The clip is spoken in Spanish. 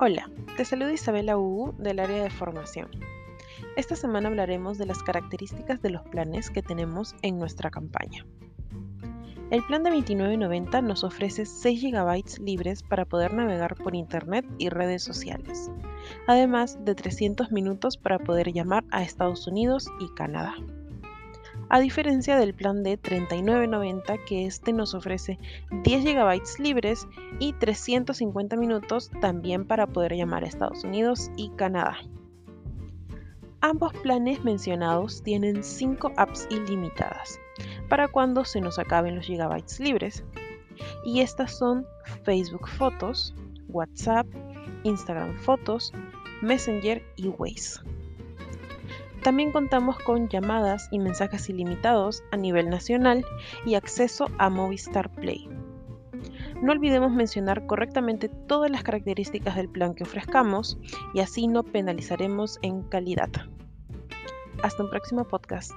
Hola, te saluda Isabela Ugu del área de formación. Esta semana hablaremos de las características de los planes que tenemos en nuestra campaña. El plan de 29.90 nos ofrece 6 GB libres para poder navegar por Internet y redes sociales, además de 300 minutos para poder llamar a Estados Unidos y Canadá a diferencia del plan de 39.90 que este nos ofrece 10 GB libres y 350 minutos también para poder llamar a Estados Unidos y Canadá. Ambos planes mencionados tienen 5 apps ilimitadas para cuando se nos acaben los gigabytes libres. Y estas son Facebook Fotos, WhatsApp, Instagram Fotos, Messenger y Waze. También contamos con llamadas y mensajes ilimitados a nivel nacional y acceso a Movistar Play. No olvidemos mencionar correctamente todas las características del plan que ofrezcamos y así no penalizaremos en calidad. Hasta un próximo podcast.